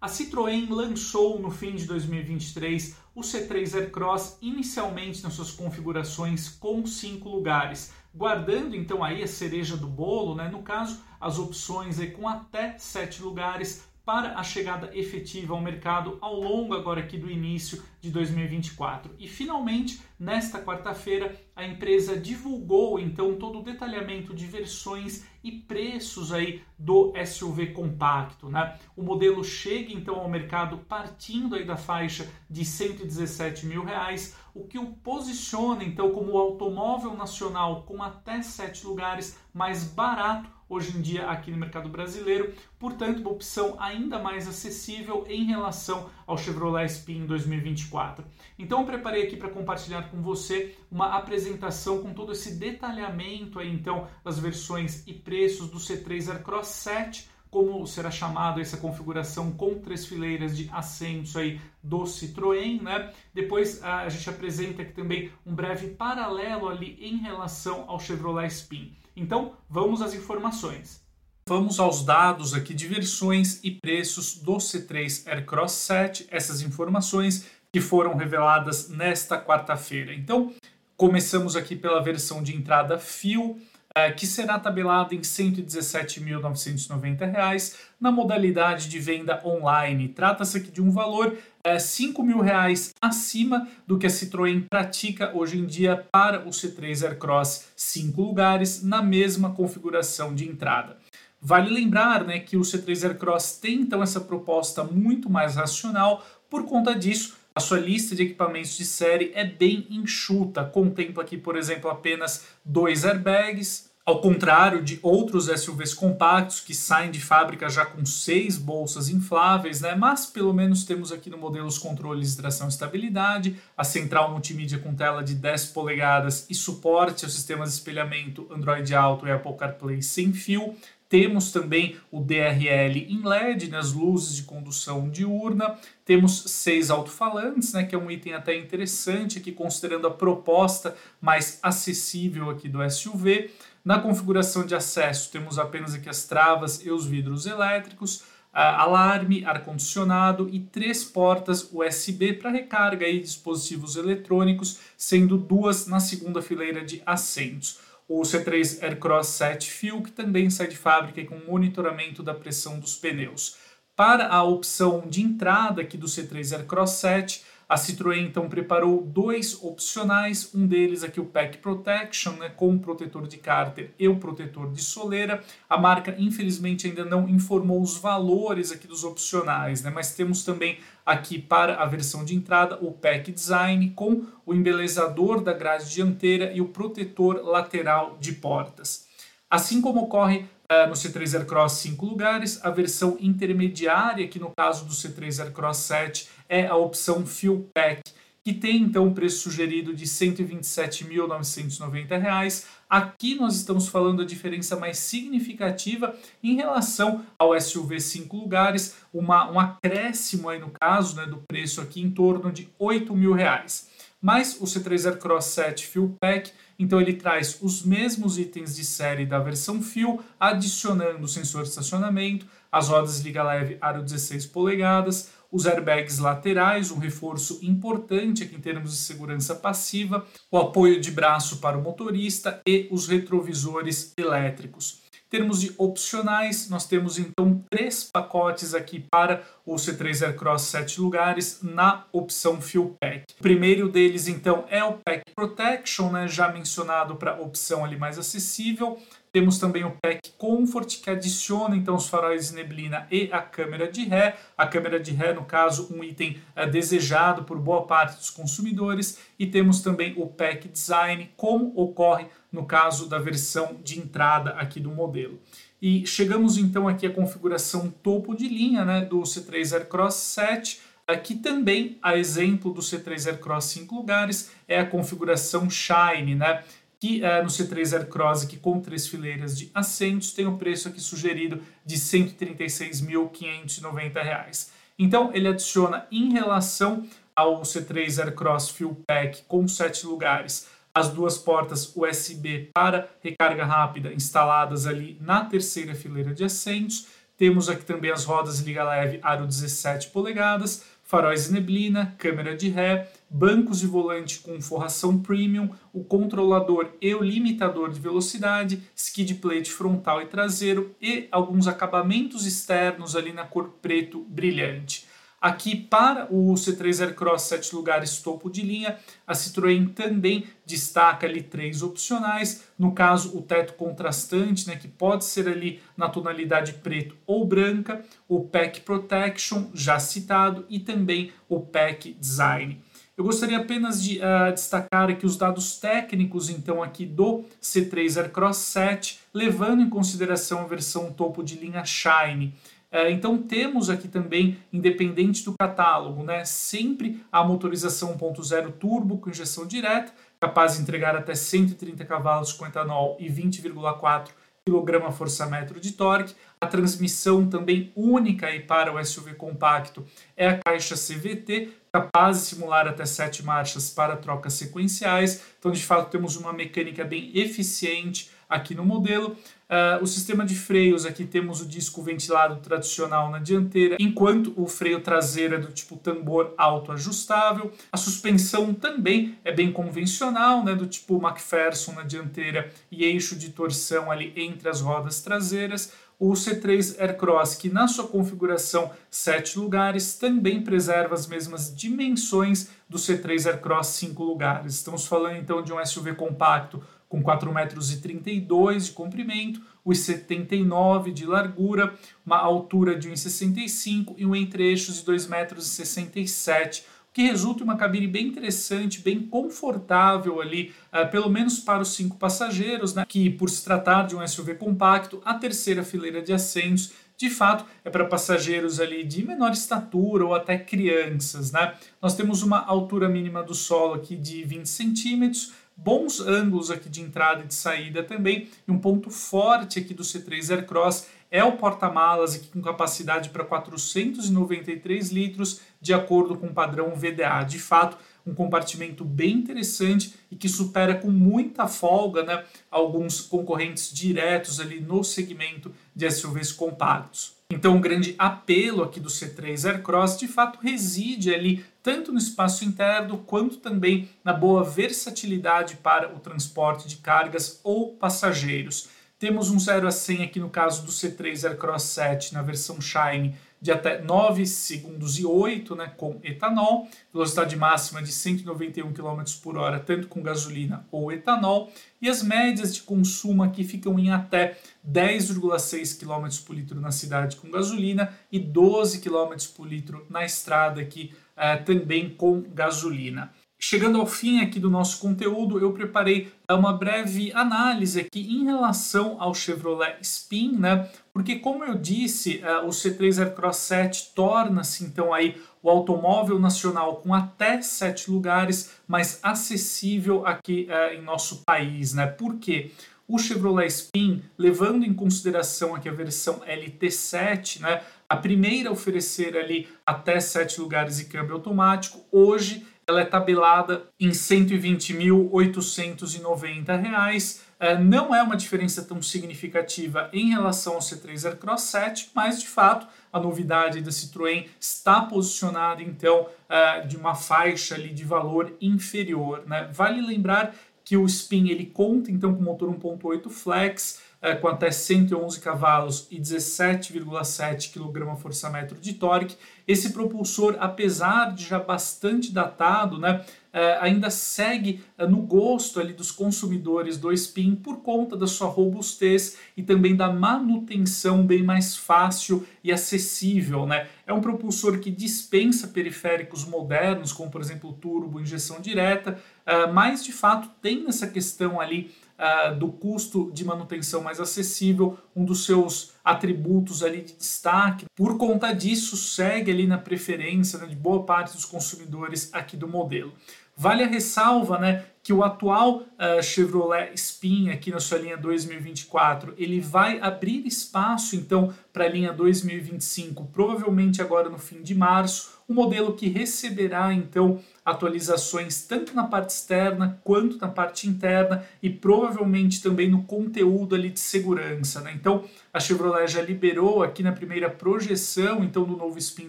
A Citroën lançou no fim de 2023 o C3 Aircross inicialmente nas suas configurações com cinco lugares, guardando então aí a cereja do bolo, né? no caso as opções aí com até sete lugares para a chegada efetiva ao mercado ao longo agora aqui do início de 2024. E finalmente, nesta quarta-feira, a empresa divulgou então todo o detalhamento de versões e preços aí do SUV compacto, né? O modelo chega então ao mercado partindo aí da faixa de 117 mil reais, o que o posiciona então como o automóvel nacional com até sete lugares mais barato hoje em dia aqui no mercado brasileiro, portanto, uma opção ainda mais acessível em relação ao Chevrolet Spin 2024. Então, eu preparei aqui para compartilhar com você uma apresentação com todo esse detalhamento aí, então, das versões e preços do C3 Aircross 7 como será chamado essa configuração com três fileiras de assentos aí do Citroën, né? Depois a gente apresenta aqui também um breve paralelo ali em relação ao Chevrolet Spin. Então, vamos às informações. Vamos aos dados aqui de versões e preços do C3 Aircross 7, essas informações que foram reveladas nesta quarta-feira. Então, começamos aqui pela versão de entrada Fio, eh, que será tabelada em R$ 117.990 na modalidade de venda online. Trata-se aqui de um valor é, 5 mil reais acima do que a Citroën pratica hoje em dia para o C3 Aircross 5 lugares na mesma configuração de entrada. Vale lembrar né, que o C3 Aircross tem então essa proposta muito mais racional, por conta disso, a sua lista de equipamentos de série é bem enxuta, contempla aqui, por exemplo, apenas dois airbags, ao contrário de outros SUVs compactos que saem de fábrica já com seis bolsas infláveis, né? mas pelo menos temos aqui no modelo os controles de tração e estabilidade, a central multimídia com tela de 10 polegadas e suporte aos sistemas de espelhamento Android Auto e Apple CarPlay sem fio. Temos também o DRL em LED nas luzes de condução diurna. Temos seis alto-falantes, né, que é um item até interessante aqui, considerando a proposta mais acessível aqui do SUV. Na configuração de acesso, temos apenas aqui as travas e os vidros elétricos, alarme, ar-condicionado e três portas USB para recarga e dispositivos eletrônicos, sendo duas na segunda fileira de assentos. O C3 Aircross 7 Fuel, que também sai de fábrica com monitoramento da pressão dos pneus. Para a opção de entrada aqui do C3 Aircross 7, a Citroën então preparou dois opcionais, um deles aqui o Pack Protection, né, com o protetor de cárter e o protetor de soleira. A marca infelizmente ainda não informou os valores aqui dos opcionais, né, mas temos também aqui para a versão de entrada o Pack Design com o embelezador da grade dianteira e o protetor lateral de portas. Assim como ocorre no C3 Aircross 5 lugares, a versão intermediária, que no caso do C3 Aircross 7 é a opção Fuel Pack, que tem então um preço sugerido de R$ 127.990. Aqui nós estamos falando da diferença mais significativa em relação ao SUV 5 lugares, uma, um acréscimo aí no caso né, do preço aqui em torno de 8 mil reais. Mas o C3 Aircross 7 Fuel Pack. Então ele traz os mesmos itens de série da versão Fuel, adicionando o sensor de estacionamento, as rodas liga leve aro 16 polegadas, os airbags laterais, um reforço importante aqui em termos de segurança passiva, o apoio de braço para o motorista e os retrovisores elétricos termos de opcionais, nós temos então três pacotes aqui para o C3 Aircross 7 lugares na opção Fuel Pack. O primeiro deles então é o Pack Protection, né, já mencionado para opção ali mais acessível. Temos também o Pack Comfort, que adiciona então os faróis de neblina e a câmera de ré. A câmera de ré, no caso, um item é, desejado por boa parte dos consumidores. E temos também o Pack Design, como ocorre no caso da versão de entrada aqui do modelo. E chegamos então aqui à configuração topo de linha né, do C3 Aircross 7, Aqui também, a exemplo do C3 Aircross 5 lugares, é a configuração Shine, né? Que uh, no C3 Aircross, que com três fileiras de assentos, tem o preço aqui sugerido de R$ 136.590. Então, ele adiciona em relação ao C3 Aircross Fuel Pack com sete lugares, as duas portas USB para recarga rápida instaladas ali na terceira fileira de assentos, Temos aqui também as rodas liga leve aro 17 polegadas, faróis e neblina, câmera de ré, bancos de volante com forração premium, o controlador e o limitador de velocidade, skid plate frontal e traseiro e alguns acabamentos externos ali na cor preto brilhante. Aqui para o C3 Aircross 7 lugares topo de linha, a Citroën também destaca ali três opcionais, no caso o teto contrastante, né, que pode ser ali na tonalidade preto ou branca, o Pack Protection já citado e também o Pack Design. Eu gostaria apenas de uh, destacar aqui os dados técnicos, então, aqui do C3 Aircross 7, levando em consideração a versão topo de linha Shine. É, então temos aqui também, independente do catálogo, né, sempre a motorização 1.0 turbo com injeção direta, capaz de entregar até 130 cavalos com etanol e 20,4 kgfm de torque. A transmissão também única aí para o SUV compacto é a caixa CVT, capaz de simular até 7 marchas para trocas sequenciais. Então, de fato, temos uma mecânica bem eficiente aqui no modelo. Uh, o sistema de freios, aqui temos o disco ventilado tradicional na dianteira, enquanto o freio traseiro é do tipo tambor autoajustável. A suspensão também é bem convencional, né, do tipo McPherson na dianteira e eixo de torção ali entre as rodas traseiras. O C3 Aircross, que na sua configuração 7 lugares, também preserva as mesmas dimensões do C3 Aircross 5 lugares. Estamos falando então de um SUV compacto com 4,32 metros de comprimento, os 79 de largura, uma altura de 1,65 e um entre-eixos de 2,67 metros, o que resulta em uma cabine bem interessante, bem confortável ali, uh, pelo menos para os cinco passageiros, né, que por se tratar de um SUV compacto, a terceira fileira de assentos de fato é para passageiros ali de menor estatura ou até crianças, né? Nós temos uma altura mínima do solo aqui de 20 centímetros, bons ângulos aqui de entrada e de saída também. E um ponto forte aqui do C3 Aircross é o porta-malas aqui com capacidade para 493 litros, de acordo com o padrão VDA. De fato, um compartimento bem interessante e que supera com muita folga né, alguns concorrentes diretos ali no segmento de SUVs compactos. Então, o grande apelo aqui do C3 Aircross de fato reside ali tanto no espaço interno quanto também na boa versatilidade para o transporte de cargas ou passageiros. Temos um 0 a 100 aqui no caso do C3 Aircross 7 na versão Shine de até 9 segundos e 8 né, com etanol, velocidade máxima de 191 km por hora, tanto com gasolina ou etanol, e as médias de consumo aqui ficam em até 10,6 km por litro na cidade com gasolina e 12 km por litro na estrada aqui eh, também com gasolina. Chegando ao fim aqui do nosso conteúdo, eu preparei eh, uma breve análise aqui em relação ao Chevrolet Spin, né? Porque como eu disse, eh, o C3 Aircross 7 torna-se então aí o automóvel nacional com até sete lugares mais acessível aqui uh, em nosso país, né? Por quê? O Chevrolet Spin, levando em consideração aqui a versão LT7, né, a primeira a oferecer ali até sete lugares e câmbio automático, hoje ela é tabelada em R$ 120.890. É, não é uma diferença tão significativa em relação ao C3 Aircross 7, mas de fato a novidade da Citroën está posicionada então é, de uma faixa ali de valor inferior. Né? Vale lembrar que o Spin ele conta então com motor 1.8 flex, é, com até 111 cavalos e 17,7 kgfm de torque. Esse propulsor, apesar de já bastante datado, né, é, ainda segue é, no gosto ali dos consumidores do Spin por conta da sua robustez e também da manutenção bem mais fácil e acessível. Né? É um propulsor que dispensa periféricos modernos, como por exemplo turbo, injeção direta, é, mas de fato tem essa questão ali uh, do custo de manutenção mais acessível, um dos seus atributos ali de destaque. Por conta disso, segue ali na preferência né, de boa parte dos consumidores aqui do modelo. Vale a ressalva, né, que o atual uh, Chevrolet Spin aqui na sua linha 2024, ele vai abrir espaço então para a linha 2025, provavelmente agora no fim de março, um modelo que receberá então atualizações tanto na parte externa quanto na parte interna e provavelmente também no conteúdo ali de segurança, né? Então, a Chevrolet já liberou aqui na primeira projeção então do novo Spin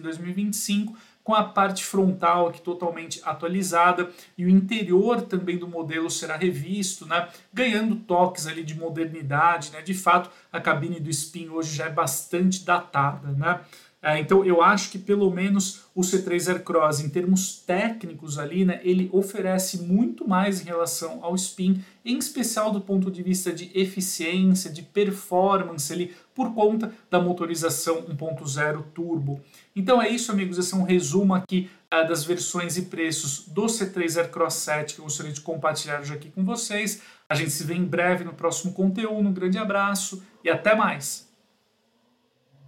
2025 com a parte frontal aqui totalmente atualizada e o interior também do modelo será revisto, né, ganhando toques ali de modernidade, né, de fato a cabine do Spin hoje já é bastante datada, né, então eu acho que pelo menos o C3 Aircross, em termos técnicos ali, né, ele oferece muito mais em relação ao Spin, em especial do ponto de vista de eficiência, de performance ali, por conta da motorização 1.0 turbo. Então é isso, amigos, esse é um resumo aqui uh, das versões e preços do C3 Aircross 7 que eu gostaria de compartilhar hoje aqui com vocês. A gente se vê em breve no próximo conteúdo. Um grande abraço e até mais!